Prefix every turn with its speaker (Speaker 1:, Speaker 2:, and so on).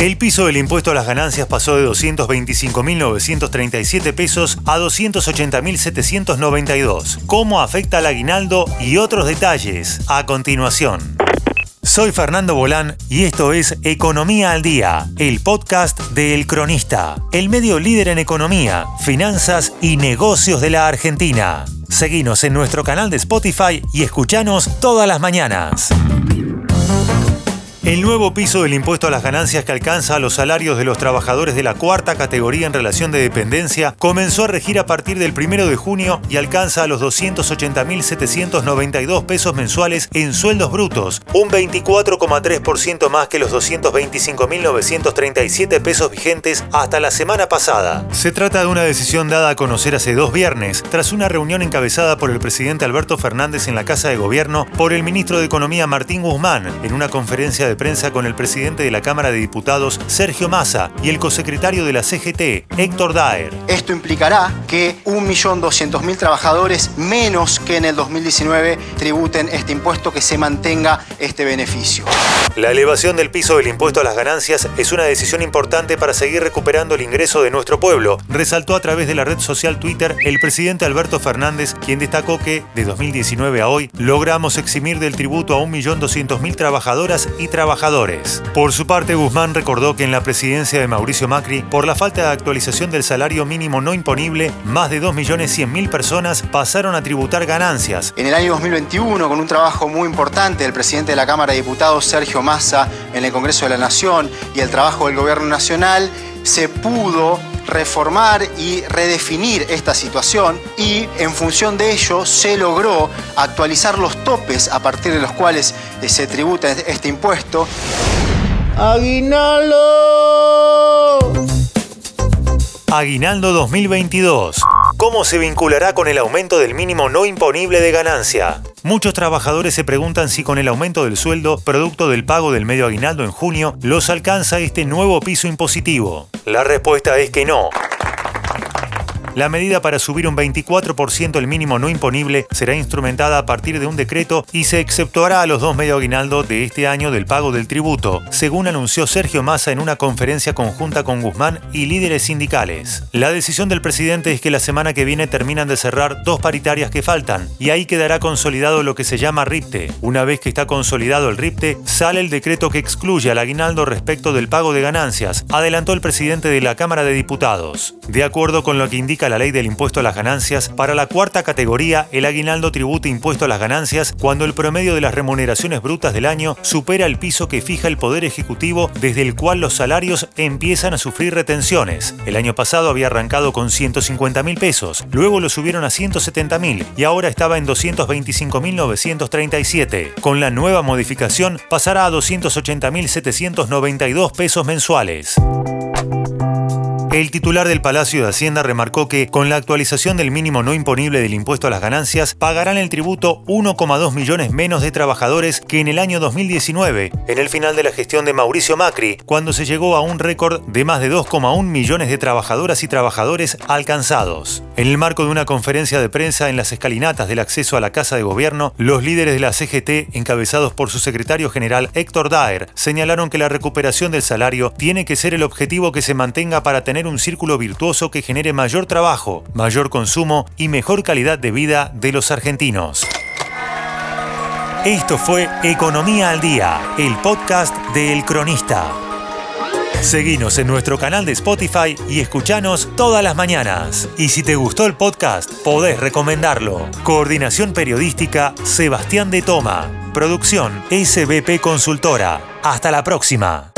Speaker 1: El piso del impuesto a las ganancias pasó de 225.937 pesos a 280.792. ¿Cómo afecta al aguinaldo y otros detalles? A continuación. Soy Fernando Bolán y esto es Economía al Día, el podcast de El Cronista, el medio líder en economía, finanzas y negocios de la Argentina. Seguinos en nuestro canal de Spotify y escuchanos todas las mañanas. El nuevo piso del impuesto a las ganancias que alcanza a los salarios de los trabajadores de la cuarta categoría en relación de dependencia comenzó a regir a partir del 1 de junio y alcanza a los 280.792 pesos mensuales en sueldos brutos, un 24,3% más que los 225.937 pesos vigentes hasta la semana pasada. Se trata de una decisión dada a conocer hace dos viernes, tras una reunión encabezada por el presidente Alberto Fernández en la Casa de Gobierno por el ministro de Economía Martín Guzmán en una conferencia de prensa con el presidente de la Cámara de Diputados, Sergio Massa, y el cosecretario de la CGT, Héctor Daer.
Speaker 2: Esto implicará que 1.200.000 trabajadores menos que en el 2019 tributen este impuesto, que se mantenga este beneficio.
Speaker 1: La elevación del piso del impuesto a las ganancias es una decisión importante para seguir recuperando el ingreso de nuestro pueblo, resaltó a través de la red social Twitter el presidente Alberto Fernández, quien destacó que, de 2019 a hoy, logramos eximir del tributo a 1.200.000 trabajadoras y trabajadores Por su parte, Guzmán recordó que en la presidencia de Mauricio Macri, por la falta de actualización del salario mínimo no imponible, más de 2.100.000 personas pasaron a tributar ganancias.
Speaker 2: En el año 2021, con un trabajo muy importante del presidente de la Cámara de Diputados, Sergio Massa, en el Congreso de la Nación y el trabajo del Gobierno Nacional, se pudo reformar y redefinir esta situación y en función de ello se logró actualizar los topes a partir de los cuales eh, se tributa este impuesto.
Speaker 1: Aguinaldo. Aguinaldo 2022. ¿Cómo se vinculará con el aumento del mínimo no imponible de ganancia? Muchos trabajadores se preguntan si con el aumento del sueldo, producto del pago del medio aguinaldo en junio, los alcanza este nuevo piso impositivo. La respuesta es que no. La medida para subir un 24% el mínimo no imponible será instrumentada a partir de un decreto y se exceptuará a los dos medio aguinaldo de este año del pago del tributo, según anunció Sergio Massa en una conferencia conjunta con Guzmán y líderes sindicales. La decisión del presidente es que la semana que viene terminan de cerrar dos paritarias que faltan y ahí quedará consolidado lo que se llama RIPTE. Una vez que está consolidado el RIPTE, sale el decreto que excluye al aguinaldo respecto del pago de ganancias, adelantó el presidente de la Cámara de Diputados. De acuerdo con lo que indica la ley del impuesto a las ganancias, para la cuarta categoría, el aguinaldo tributa impuesto a las ganancias cuando el promedio de las remuneraciones brutas del año supera el piso que fija el Poder Ejecutivo desde el cual los salarios empiezan a sufrir retenciones. El año pasado había arrancado con 150 mil pesos, luego lo subieron a 170 mil y ahora estaba en 225.937. Con la nueva modificación pasará a 280.792 pesos mensuales. El titular del Palacio de Hacienda remarcó que, con la actualización del mínimo no imponible del impuesto a las ganancias, pagarán el tributo 1,2 millones menos de trabajadores que en el año 2019, en el final de la gestión de Mauricio Macri, cuando se llegó a un récord de más de 2,1 millones de trabajadoras y trabajadores alcanzados. En el marco de una conferencia de prensa en las escalinatas del acceso a la Casa de Gobierno, los líderes de la CGT, encabezados por su secretario general Héctor Daer, señalaron que la recuperación del salario tiene que ser el objetivo que se mantenga para un círculo virtuoso que genere mayor trabajo, mayor consumo y mejor calidad de vida de los argentinos. Esto fue Economía al Día, el podcast de El Cronista. Seguinos en nuestro canal de Spotify y escuchanos todas las mañanas. Y si te gustó el podcast, podés recomendarlo. Coordinación Periodística Sebastián de Toma. Producción SBP Consultora. Hasta la próxima.